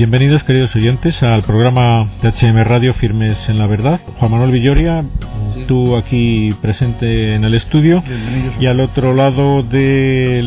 Bienvenidos, queridos oyentes, al programa de HM Radio Firmes en la Verdad. Juan Manuel Villoria, tú aquí presente en el estudio. Y al otro lado de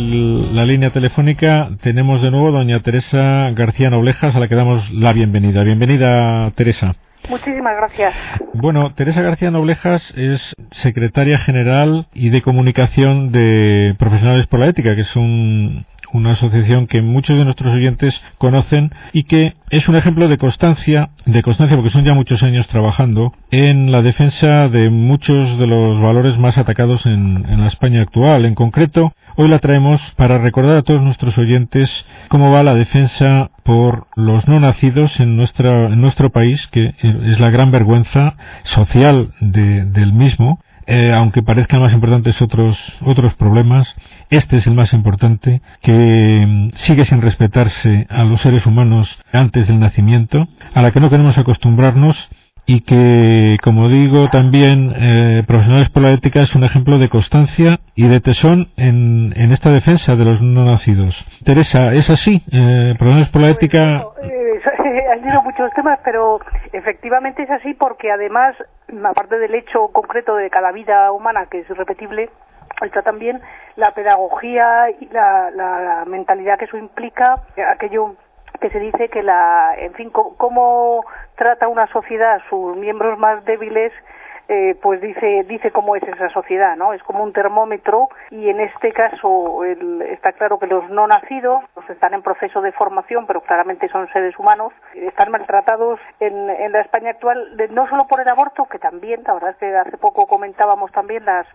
la línea telefónica tenemos de nuevo doña Teresa García Noblejas, a la que damos la bienvenida. Bienvenida, Teresa. Muchísimas gracias. Bueno, Teresa García Noblejas es secretaria general y de comunicación de Profesionales por la Ética, que es un, una asociación que muchos de nuestros oyentes conocen y que es un ejemplo de constancia, de constancia porque son ya muchos años trabajando en la defensa de muchos de los valores más atacados en, la España actual. En concreto, hoy la traemos para recordar a todos nuestros oyentes cómo va la defensa por los no nacidos en, nuestra, en nuestro país, que es la gran vergüenza social del mismo eh, aunque parezcan más importantes otros, otros problemas, este es el más importante, que mm, sigue sin respetarse a los seres humanos antes del nacimiento, a la que no queremos acostumbrarnos y que, como digo, también eh, Profesionales por la Ética es un ejemplo de constancia y de tesón en, en esta defensa de los no nacidos. Teresa, ¿es así? Eh, Profesionales por la Ética... han sido muchos temas, pero efectivamente es así porque además, aparte del hecho concreto de cada vida humana que es irrepetible, está también la pedagogía y la, la mentalidad que eso implica, aquello que se dice que la, en fin, cómo trata una sociedad a sus miembros más débiles eh, pues dice dice cómo es esa sociedad, ¿no? Es como un termómetro y en este caso está claro que los no nacidos pues están en proceso de formación, pero claramente son seres humanos, están maltratados en, en la España actual, no solo por el aborto, que también, la verdad es que hace poco comentábamos también las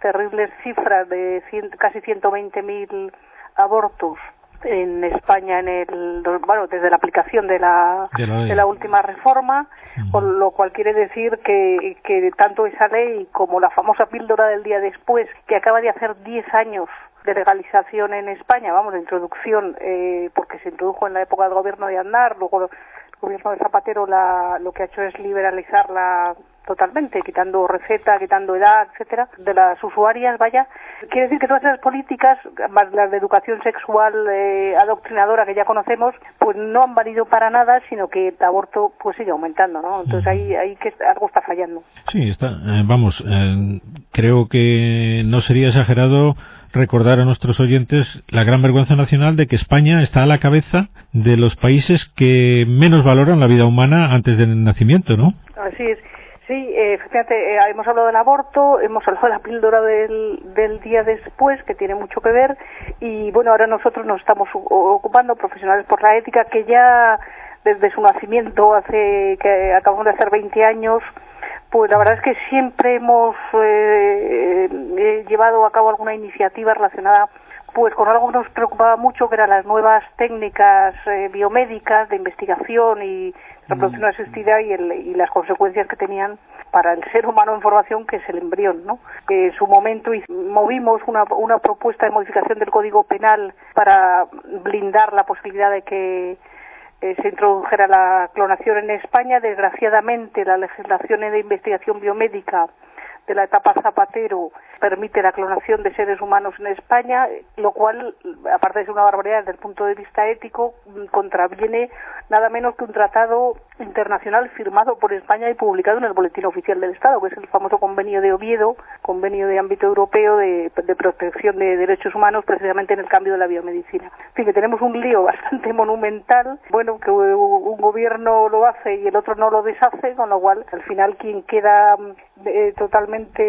terribles cifras de casi 120.000 abortos en España en el bueno desde la aplicación de la de la, última reforma con lo cual quiere decir que, que tanto esa ley como la famosa píldora del día después que acaba de hacer 10 años de legalización en España, vamos, de introducción, eh, porque se introdujo en la época del gobierno de Andar, luego el gobierno de Zapatero la, lo que ha hecho es liberalizarla totalmente, quitando receta, quitando edad, etcétera, de las usuarias, vaya. Quiere decir que todas esas políticas, más las de educación sexual eh, adoctrinadora que ya conocemos, pues no han valido para nada, sino que el aborto pues sigue aumentando, ¿no? Entonces ahí, ahí que algo está fallando. Sí, está, eh, vamos, eh, creo que no sería exagerado recordar a nuestros oyentes la gran vergüenza nacional de que España está a la cabeza de los países que menos valoran la vida humana antes del nacimiento, ¿no? Así es. Sí, eh, efectivamente, eh, hemos hablado del aborto, hemos hablado de la píldora del, del día después, que tiene mucho que ver, y bueno, ahora nosotros nos estamos ocupando, profesionales por la ética, que ya desde su nacimiento, hace que acabamos de hacer 20 años, pues la verdad es que siempre hemos eh, llevado a cabo alguna iniciativa relacionada pues con algo que nos preocupaba mucho, que eran las nuevas técnicas biomédicas de investigación y reproducción mm. asistida y, el, y las consecuencias que tenían para el ser humano en formación, que es el embrión, ¿no? en su momento movimos una, una propuesta de modificación del Código Penal para blindar la posibilidad de que eh, se introdujera la clonación en España. Desgraciadamente, la legislación de investigación biomédica de la etapa Zapatero permite la clonación de seres humanos en España, lo cual, aparte de ser una barbaridad desde el punto de vista ético, contraviene nada menos que un tratado internacional firmado por España y publicado en el Boletín Oficial del Estado, que es el famoso convenio de Oviedo, convenio de ámbito europeo de, protección de derechos humanos, precisamente en el cambio de la biomedicina. En fin, que tenemos un lío bastante monumental, bueno, que un gobierno lo hace y el otro no lo deshace, con lo cual, al final, quien queda eh, totalmente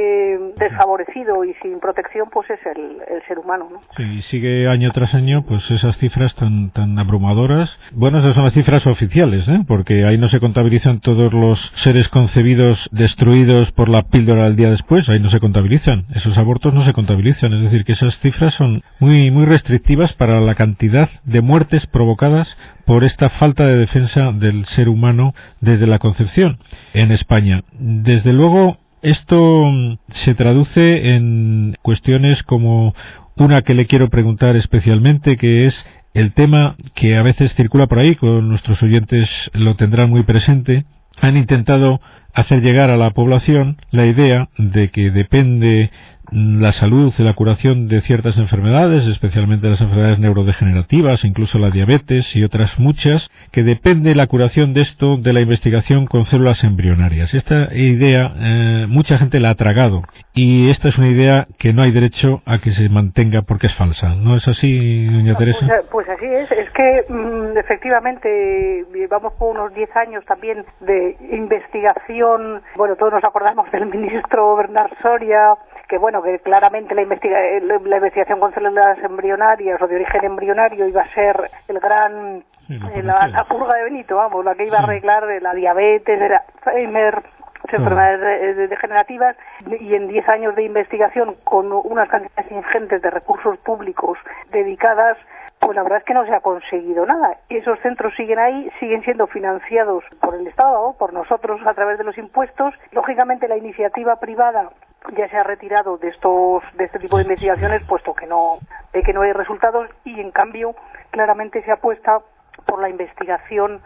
desfavorecido y sin protección, pues es el, ser humano, ¿no? Sí, sigue año tras año, pues esas cifras tan, tan abrumadoras. Bueno, esas son las cifras oficiales, ¿eh? Porque ahí no se contabilizan todos los seres concebidos destruidos por la píldora del día después, ahí no se contabilizan. Esos abortos no se contabilizan, es decir, que esas cifras son muy, muy restrictivas para la cantidad de muertes provocadas por esta falta de defensa del ser humano desde la concepción en España. Desde luego, esto mm, se traduce en cuestiones como una que le quiero preguntar especialmente, que es el tema que a veces circula por ahí, con nuestros oyentes lo tendrán muy presente, han intentado hacer llegar a la población la idea de que depende la salud y la curación de ciertas enfermedades, especialmente las enfermedades neurodegenerativas, incluso la diabetes y otras muchas, que depende la curación de esto de la investigación con células embrionarias. Esta idea eh, mucha gente la ha tragado y esta es una idea que no hay derecho a que se mantenga porque es falsa. ¿No es así, doña pues, Teresa? Pues, así es. Es que mm, efectivamente vamos por unos 10 años también de investigación. Bueno, todos nos acordamos del ministro Bernard Soria que bueno, que claramente la, la investigación con células embrionarias o de origen embrionario iba a ser el gran, eh, la, purga de Benito, vamos, la que iba a arreglar de la diabetes, de Alzheimer, enfermedades degenerativas y en 10 años de investigación con unas cantidades ingentes de recursos públicos dedicadas pues la verdad es que no se ha conseguido nada. Y esos centros siguen ahí, siguen siendo financiados por el Estado, por nosotros a través de los impuestos. Lógicamente la iniciativa privada ya se ha retirado de estos de este tipo de investigaciones puesto que no ve que no hay resultados y en cambio claramente se apuesta por la investigación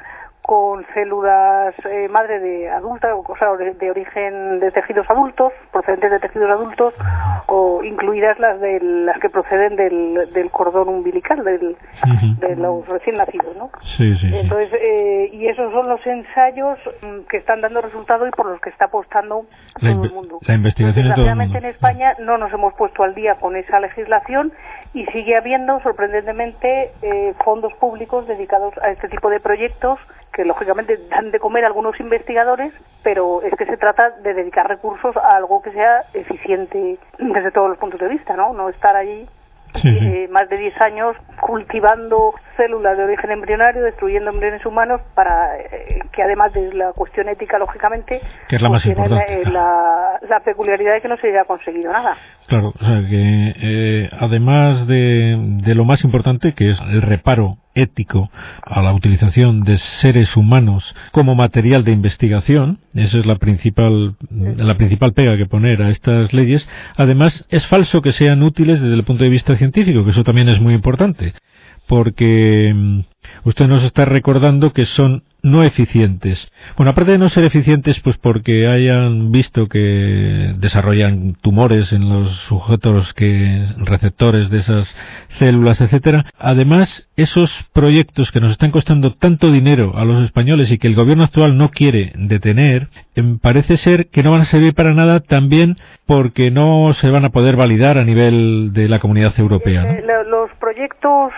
con células eh, madre de adulta, o sea, de, origen de tejidos adultos, procedentes de tejidos adultos, o incluidas las de las que proceden del, del cordón umbilical del, de los recién nacidos, ¿no? Sí, sí. Entonces, eh, y esos son los ensayos mm, que están dando resultado y por los que está apostando todo el mundo. La investigación en todo el mundo. en España no nos hemos puesto al día con esa legislación y sigue habiendo, sorprendentemente, eh, fondos públicos dedicados a este tipo de proyectos que lógicamente dan de comer a algunos investigadores, pero es que se trata de dedicar recursos a algo que sea eficiente desde todos los puntos de vista, ¿no? No estar allí eh, más de 10 años cultivando células de origen embrionario, destruyendo embriones humanos, para eh, que además de la cuestión ética, lógicamente, que es la más importante. La, la, peculiaridad de que no se haya conseguido nada. Claro, o sea que eh, además de, de lo más importante, que es el reparo ético a la utilización de seres humanos como material de investigación, esa es la principal, la principal pega que poner a estas leyes. Además, es falso que sean útiles desde el punto de vista científico, que eso también es muy importante, porque mm, usted nos está recordando que son no eficientes. Bueno, aparte de no ser eficientes, pues porque hayan visto que desarrollan tumores en los sujetos que receptores de esas células, etcétera. Además, esos proyectos que nos están costando tanto dinero a los españoles y que el gobierno actual no quiere detener, em, parece ser que no van a servir para nada también porque no se van a poder validar a nivel de la comunidad europea. Eh, los proyectos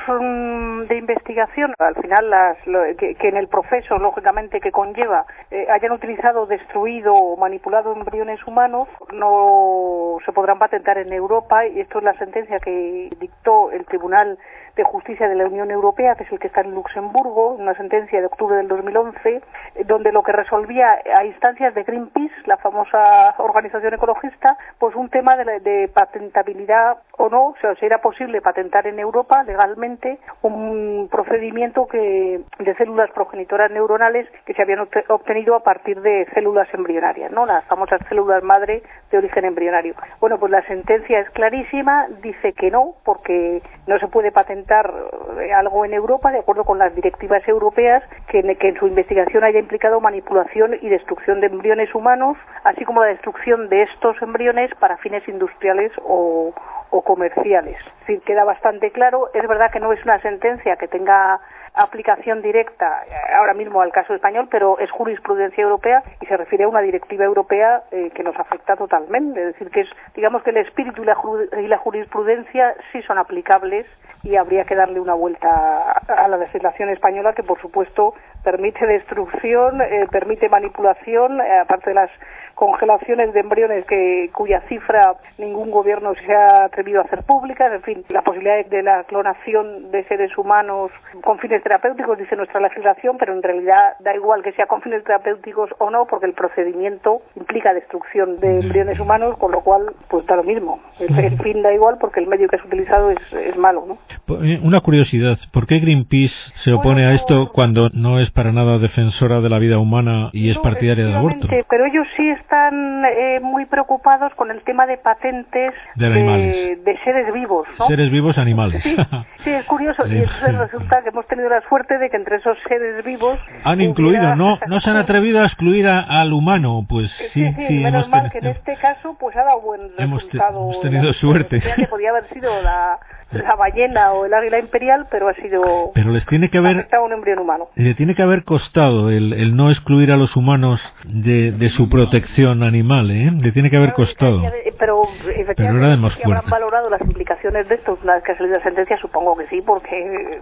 de investigación, al final, las, que en el proceso lógicamente, que conlleva eh, hayan utilizado, destruido o manipulado embriones humanos, no se podrán patentar en Europa y esto es la sentencia que dictó el Tribunal de Justicia de la Unión Europea, que es el que está en Luxemburgo, una sentencia de octubre del 2011, donde lo que resolvía a instancias de Greenpeace, la famosa organización ecologista, pues un tema de, de patentabilidad o no, o sea, si era posible patentar en Europa legalmente un procedimiento que de células progenitoras neuronales que se habían obtenido a partir de células embrionarias, ¿no? Las famosas células madre de origen embrionario. Bueno, pues la sentencia es clarísima, dice que no, porque no se puede patentar eh, algo en Europa de acuerdo con las directivas europeas que, en su investigación haya implicado manipulación y destrucción de embriones humanos, así como la destrucción de estos embriones para fines industriales o, o comerciales. Queda bastante claro. Es verdad que no es una sentencia que tenga aplicación directa eh, ahora mismo al caso español, pero es jurisprudencia europea y se refiere a una directiva europea eh, que nos afecta totalmente. Es decir, que es, digamos que el espíritu y la, y la jurisprudencia sí son aplicables y habría que darle una vuelta a la legislación española que, por supuesto, permite destrucción, eh, permite manipulación, aparte de las congelaciones de embriones que, cuya cifra ningún gobierno se ha atrevido a hacer pública, en fin, la posibilidad de la clonación de seres humanos con fines terapéuticos, dice nuestra legislación, pero en realidad da igual que sea con fines terapéuticos o no, porque el procedimiento implica destrucción de embriones humanos, con lo cual, pues da lo mismo. El, fin da igual porque el medio que es utilizado es, es malo, ¿no? Eh, una curiosidad, ¿por qué Greenpeace se opone a esto cuando no es es para nada defensora de la vida humana y es partidaria del aborto. Pero ellos sí están eh, muy preocupados con el tema de patentes de, de, seres vivos. Seres vivos animales. Sí, es curioso. y entonces resulta que hemos tenido la suerte de que entre esos seres vivos. Han incluido, no, no se han atrevido a excluir al humano, pues sí, sí. menos mal que en este caso pues ha dado buen resultado. Hemos, tenido suerte. Que podía haber sido la la ballena o el águila imperial, pero ha sido pero les tiene que haber un embrión humano. Le tiene que haber costado el, el no excluir a los humanos de, de su protección animal, ¿eh? Le tiene que haber costado. Pero efectivamente pero habrán valorado las implicaciones de esto una vez que ha salido la sentencia, supongo que sí, porque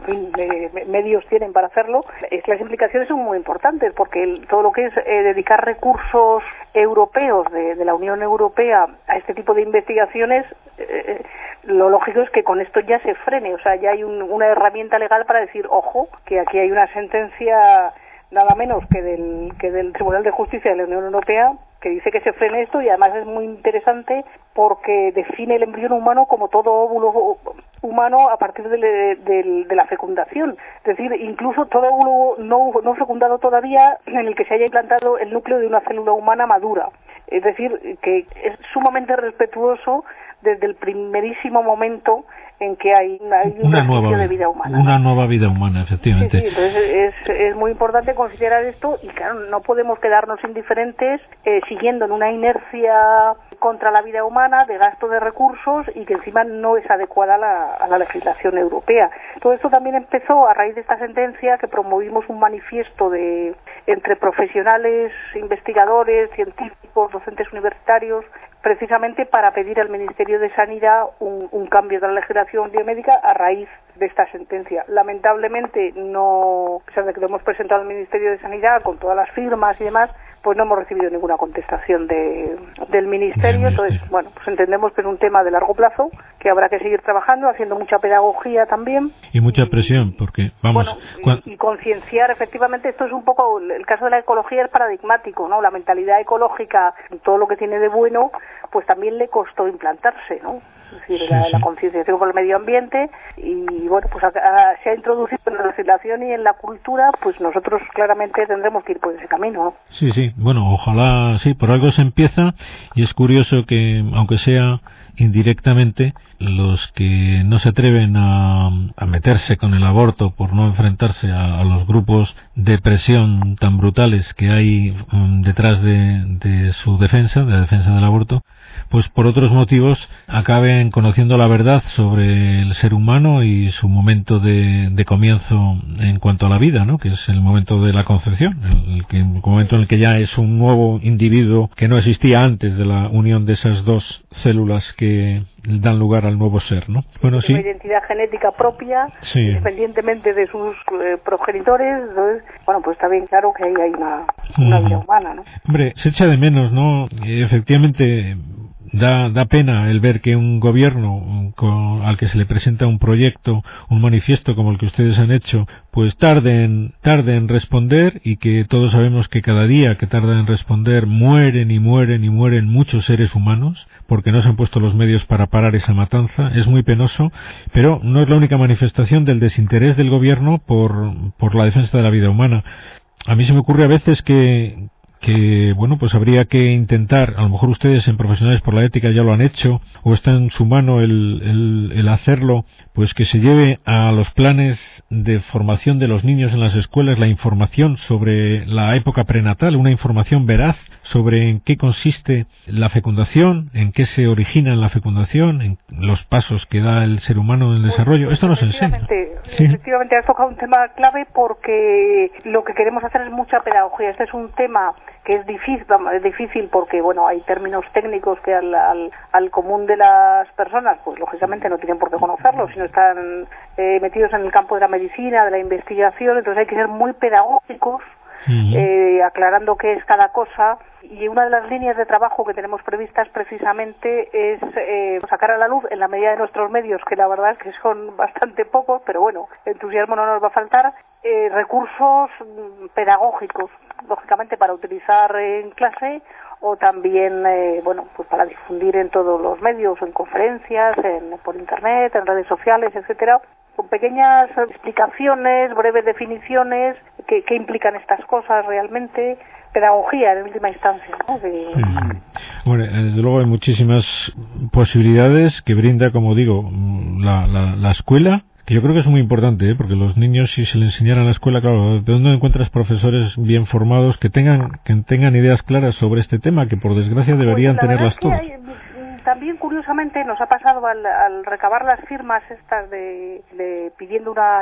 medios tienen para hacerlo. Es, las implicaciones son muy importantes porque todo lo que es eh, dedicar recursos europeos de, de, la Unión Europea a este tipo de investigaciones eh, lo lógico es que con esto ya se frene, o sea, ya hay una herramienta legal para decir, ojo, que aquí hay una sentencia nada menos que del, que del Tribunal de Justicia de la Unión Europea que dice que se frene esto y además es muy interesante porque define el embrión humano como todo óvulo humano a partir de, la fecundación. Es decir, incluso todo óvulo no, no fecundado todavía en el que se haya implantado el núcleo de una célula humana madura. Es decir, que es sumamente respetuoso desde el primerísimo momento en que hay, una nueva de vida humana. Una nueva vida humana, efectivamente. Sí, entonces es, muy importante considerar esto y claro, no podemos quedarnos indiferentes eh, siguiendo en una inercia contra la vida humana, de gasto de recursos y que encima no es adecuada a la, legislación europea. Todo esto también empezó a raíz de esta sentencia que promovimos un manifiesto de entre profesionales, investigadores, científicos, docentes universitarios, precisamente para pedir al Ministerio de Sanidad un, cambio de la legislación biomédica a raíz de esta sentencia. Lamentablemente no, sea, de que lo hemos presentado al Ministerio de Sanidad con todas las firmas y demás, pues no hemos recibido ninguna contestación de, del ministerio. Entonces, bueno, pues entendemos que es un tema de largo plazo, que habrá que seguir trabajando, haciendo mucha pedagogía también. Y mucha presión, porque, vamos... y, concienciar, efectivamente, esto es un poco, el caso de la ecología es paradigmático, ¿no? La mentalidad ecológica, todo lo que tiene de bueno, pues también le costó implantarse, ¿no? Es decir, la, concienciación por el medio ambiente y bueno, pues se ha introducido en la legislación y en la cultura, pues nosotros claramente tendremos que ir por ese camino. Sí, sí, bueno, ojalá, sí, por algo se empieza y es curioso que, aunque sea indirectamente, los que no se atreven a, meterse con el aborto por no enfrentarse a, los grupos de presión tan brutales que hay mm, detrás de, de su defensa, de la defensa del aborto, pues por otros motivos acaben conociendo la verdad sobre el ser humano y su momento de, comienzo en cuanto a la vida, ¿no? que es el momento de la concepción, el, momento en el que ya es un nuevo individuo que no existía antes de la unión de esas dos células que dan lugar al nuevo ser, ¿no? Bueno, sí. Una identidad genética propia, independientemente de sus eh, progenitores, entonces, bueno, pues está bien claro que ahí hay una, una vida humana, ¿no? Hombre, se echa de menos, ¿no? Efectivamente, Da, da pena el ver que un gobierno al que se le presenta un proyecto, un manifiesto como el que ustedes han hecho, pues tarde en, tarde en responder y que todos sabemos que cada día que tarda en responder mueren y mueren y mueren muchos seres humanos porque no se han puesto los medios para parar esa matanza. Es muy penoso, pero no es la única manifestación del desinterés del gobierno por, por la defensa de la vida humana. A mí se me ocurre a veces que, que bueno pues habría que intentar a lo mejor ustedes en profesionales por la ética ya lo han hecho o está en su mano el, el, hacerlo pues que se lleve a los planes de formación de los niños en las escuelas la información sobre la época prenatal una información veraz sobre en qué consiste la fecundación en qué se origina la fecundación en los pasos que da el ser humano en el desarrollo. Esto nos enseña. efectivamente has tocado un tema clave porque lo que queremos hacer es mucha pedagogía. Este es un tema que es difícil, es difícil porque bueno hay términos técnicos que al, al, común de las personas pues lógicamente no tienen por qué conocerlos sino están eh, metidos en el campo de la medicina de la investigación entonces hay que ser muy pedagógicos eh, aclarando qué es cada cosa. Y una de las líneas de trabajo que tenemos previstas precisamente es eh, sacar a la luz en la medida de nuestros medios que la verdad es que son bastante pocos pero bueno entusiasmo no nos va a faltar eh, recursos mm, pedagógicos lógicamente para utilizar en clase o también eh, bueno pues para difundir en todos los medios en conferencias en, por internet en redes sociales etcétera con pequeñas explicaciones breves definiciones qué, qué implican estas cosas realmente pedagogía en última instancia. ¿no? Bueno, eh, desde luego hay muchísimas posibilidades que brinda, como digo, la, la, la escuela, que yo creo que es muy importante, ¿eh? porque los niños, si se les enseñara en la escuela, claro, ¿de dónde encuentras profesores bien formados que tengan, que tengan ideas claras sobre este tema, que por desgracia pues deberían tenerlas todas? También curiosamente nos ha pasado al, recabar las firmas estas de, pidiendo una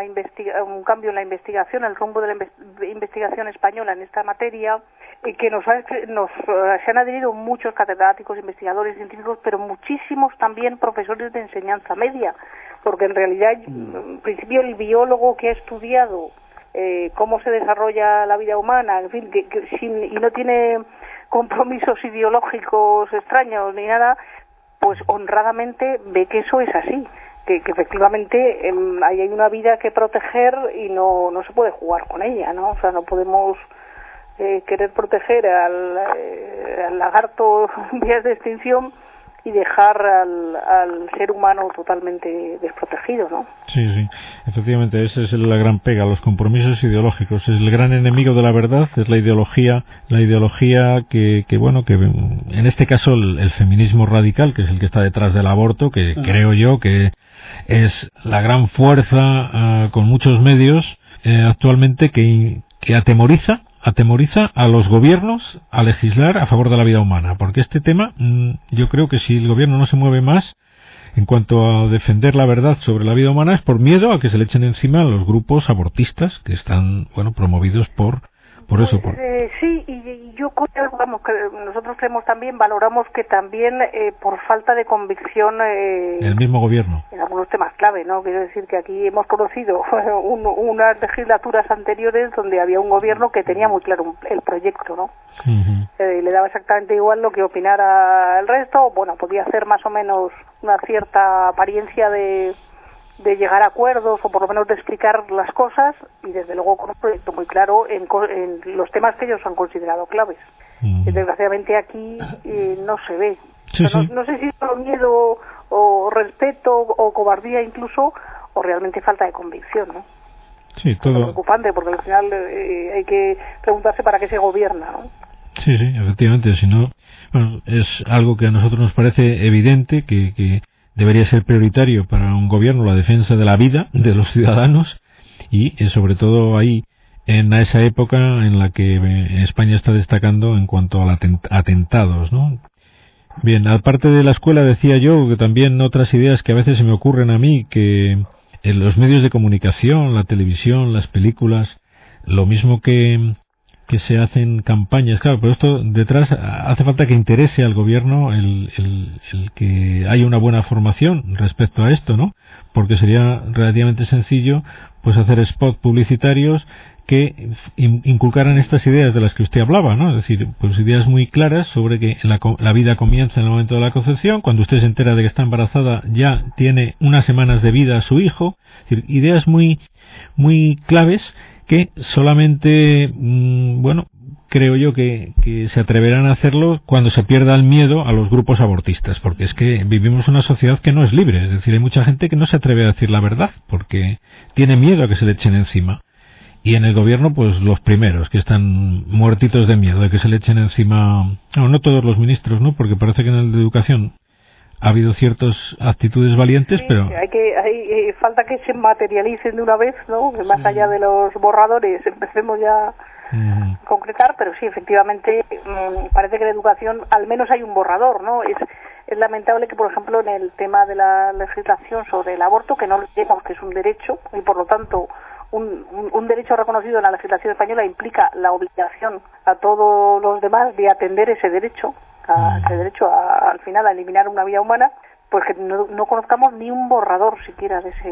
un cambio en la investigación, el rumbo de la investigación española en esta materia, que nos, nos eh, se han adherido muchos catedráticos, investigadores, científicos, pero muchísimos también profesores de enseñanza media, porque en realidad, mm. en principio, el biólogo que ha estudiado eh, cómo se desarrolla la vida humana, en fin, que, sin, y no tiene compromisos ideológicos extraños ni nada, pues honradamente ve que eso es así, que, efectivamente em, hay una vida que proteger y no, no se puede jugar con ella, ¿no? O sea, no podemos eh, querer proteger al, eh, al lagarto en vías de extinción y dejar al, al, ser humano totalmente desprotegido, ¿no? Sí, sí, efectivamente, esa es la gran pega, los compromisos ideológicos. Es el gran enemigo de la verdad, es la ideología, la ideología que, que bueno, que en este caso el, feminismo radical, que es el que está detrás del aborto, que creo yo que es la gran fuerza ah, con muchos medios eh, actualmente que, que atemoriza atemoriza a los gobiernos a legislar a favor de la vida humana, porque este tema mm, yo creo que si el gobierno no se mueve más en cuanto a defender la verdad sobre la vida humana es por miedo a que se le echen encima los grupos abortistas que están bueno promovidos por por eso. Por... Eh, sí, y, yo vamos, que nosotros creemos también, valoramos que también eh, por falta de convicción. Eh, el mismo gobierno. En algunos temas clave, ¿no? Quiero decir que aquí hemos conocido unas legislaturas anteriores donde había un gobierno que tenía muy claro el proyecto, ¿no? Eh, le daba exactamente igual lo que opinara el resto, bueno, podía hacer más o menos una cierta apariencia de de llegar a acuerdos o por lo menos de explicar las cosas y desde luego con un proyecto muy claro en, los temas que ellos han considerado claves. Y desgraciadamente aquí eh, no se ve. no, sé si es solo miedo o respeto o cobardía incluso o realmente falta de convicción, ¿no? Sí, todo. Es preocupante porque al final eh, hay que preguntarse para qué se gobierna, ¿no? Sí, sí, efectivamente. Si no, es algo que a nosotros nos parece evidente que, que debería ser prioritario para un gobierno la defensa de la vida de los ciudadanos y eh, sobre todo ahí en esa época en la que eh, España está destacando en cuanto a atentados, ¿no? Bien, aparte de la escuela decía yo que también otras ideas que a veces se me ocurren a mí que en los medios de comunicación, la televisión, las películas, lo mismo que que se hacen campañas, claro, pero esto detrás hace falta que interese al gobierno el, el, que haya una buena formación respecto a esto, ¿no? Porque sería relativamente sencillo pues hacer spots publicitarios que inculcaran estas ideas de las que usted hablaba, ¿no? Es decir, pues ideas muy claras sobre que la, la, vida comienza en el momento de la concepción, cuando usted se entera de que está embarazada ya tiene unas semanas de vida a su hijo, es decir, ideas muy muy claves que solamente, mm, bueno, creo yo que, se atreverán a hacerlo cuando se pierda el miedo a los grupos abortistas, porque es que vivimos una sociedad que no es libre, es decir, hay mucha gente que no se atreve a decir la verdad, porque tiene miedo a que se le echen encima. Y en el gobierno, pues los primeros, que están muertitos de miedo de que se le echen encima, no, no todos los ministros, ¿no? Porque parece que en el de educación ha habido ciertas actitudes valientes, pero hay que hay, eh, falta que se materialicen de una vez, ¿no? Que más allá de los borradores empecemos ya a concretar, pero sí, efectivamente mm, parece que la educación al menos hay un borrador, ¿no? Es es lamentable que, por ejemplo, en el tema de la legislación sobre el aborto, que no digamos que es un derecho y por lo tanto un, un, derecho reconocido en la legislación española implica la obligación a todos los demás de atender ese derecho a ese derecho a, al final a eliminar una vida humana, pues que no, no, conozcamos ni un borrador siquiera de, ese,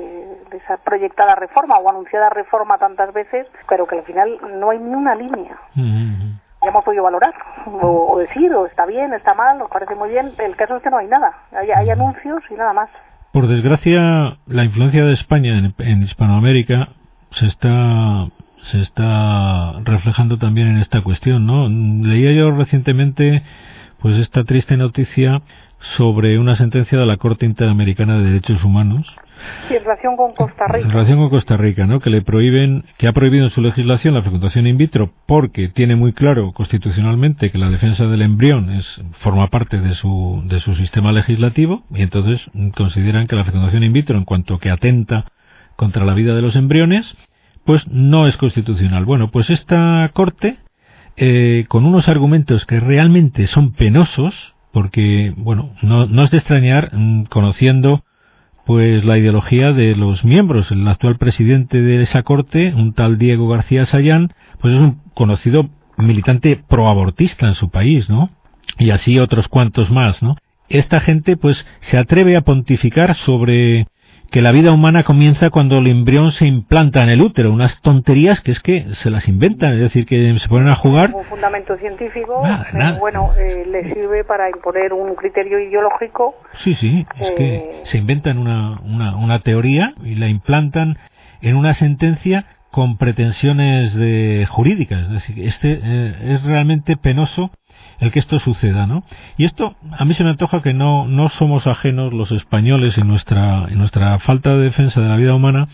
de esa proyectada reforma o anunciada reforma tantas veces, pero que al final no hay ni una línea. Ya hemos podido valorar o, decir, o está bien, está mal, nos parece muy bien. El caso es que no hay nada, hay, hay anuncios y nada más. Por desgracia, la influencia de España en, en Hispanoamérica se está se está reflejando también en esta cuestión, ¿no? Leía yo recientemente pues esta triste noticia sobre una sentencia de la Corte Interamericana de Derechos Humanos. en relación con Costa Rica. En relación con Costa Rica, ¿no? Que le prohíben, que ha prohibido en su legislación la fecundación in vitro porque tiene muy claro constitucionalmente que la defensa del embrión es, forma parte de su, de su sistema legislativo y entonces consideran que la fecundación in vitro en cuanto que atenta contra la vida de los embriones, pues no es constitucional. Bueno, pues esta Corte, eh, con unos argumentos que realmente son penosos, porque, bueno, no, no es de extrañar, mm, conociendo pues la ideología de los miembros. El actual presidente de esa corte, un tal Diego García Sayán, pues es un conocido militante proabortista en su país, ¿no? Y así otros cuantos más, ¿no? Esta gente pues se atreve a pontificar sobre que la vida humana comienza cuando el embrión se implanta en el útero, unas tonterías que es que se las inventan, es decir, que se ponen a jugar. Como fundamento científico, eh, bueno, eh, le sirve para imponer un criterio ideológico. Sí, sí, es que eh, se inventan una, una, una teoría y la implantan en una sentencia con pretensiones de jurídicas. Es decir, este es realmente penoso el que esto suceda, ¿no? Y esto a mí se me antoja que no, no somos ajenos los españoles en nuestra, en nuestra falta de defensa de la vida humana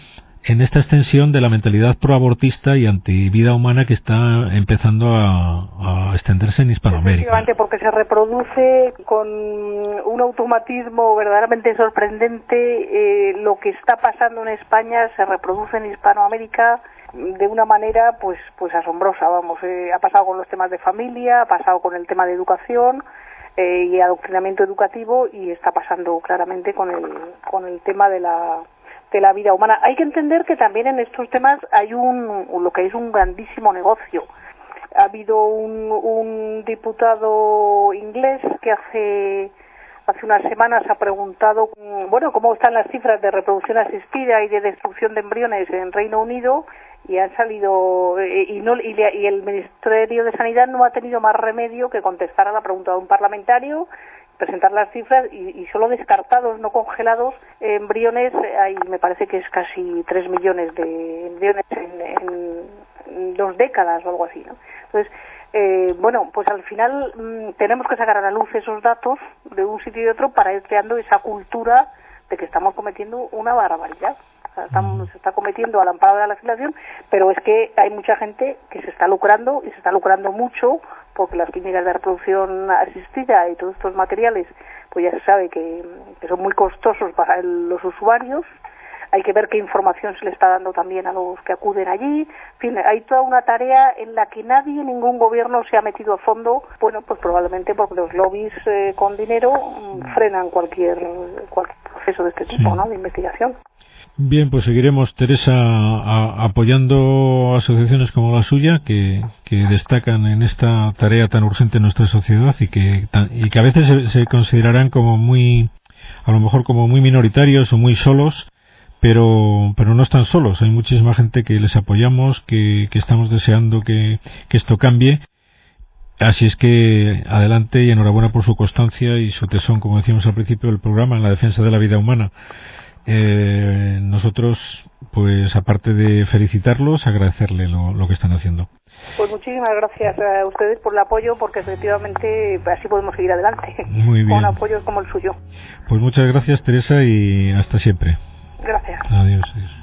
en esta extensión de la mentalidad proabortista y antivida humana que está empezando a, extenderse en Hispanoamérica. porque se reproduce con un automatismo verdaderamente sorprendente eh, lo que está pasando en España se reproduce en Hispanoamérica de una manera pues pues asombrosa vamos eh, ha pasado con los temas de familia ha pasado con el tema de educación eh, y adoctrinamiento educativo y está pasando claramente con el con el tema de la de la vida humana. Hay que entender que también en estos temas hay un lo que es un grandísimo negocio. Ha habido un, un diputado inglés que hace hace unas semanas ha preguntado, bueno, cómo están las cifras de reproducción asistida y de destrucción de embriones en Reino Unido y han salido eh, y, no, y, el Ministerio de Sanidad no ha tenido más remedio que contestar a la pregunta de un parlamentario presentar las cifras y, solo descartados, no congelados, embriones, hay, me parece que es casi 3 millones de embriones en, dos décadas o algo así. ¿no? Entonces, eh, bueno, pues al final mm, tenemos que sacar a la luz esos datos de un sitio y de otro para ir creando esa cultura de que estamos cometiendo una barbaridad. Estamos, se está cometiendo al amparo de la legislación, pero es que hay mucha gente que se está lucrando y se está lucrando mucho porque las clínicas de reproducción asistida y todos estos materiales, pues ya se sabe que son muy costosos para los usuarios hay que ver qué información se le está dando también a los que acuden allí. En fin, hay toda una tarea en la que nadie, ningún gobierno se ha metido a fondo, bueno, pues probablemente porque los lobbies eh, con dinero mm, frenan cualquier, cualquier proceso de este tipo, ¿no?, de investigación. Bien, pues seguiremos, Teresa, apoyando asociaciones como la suya que, destacan en esta tarea tan urgente en nuestra sociedad y que, y que a veces se, se, considerarán como muy, a lo mejor como muy minoritarios o muy solos pero, pero no están solos. Hay muchísima gente que les apoyamos, que, que estamos deseando que, que, esto cambie. Así es que adelante y enhorabuena por su constancia y su tesón, como decíamos al principio del programa, en la defensa de la vida humana. Eh, nosotros, pues aparte de felicitarlos, agradecerle lo, lo que están haciendo. Pues muchísimas gracias a ustedes por el apoyo, porque efectivamente así podemos seguir adelante. Muy bien. Con apoyos como el suyo. Pues muchas gracias, Teresa, y hasta siempre. Gracias. Adiós.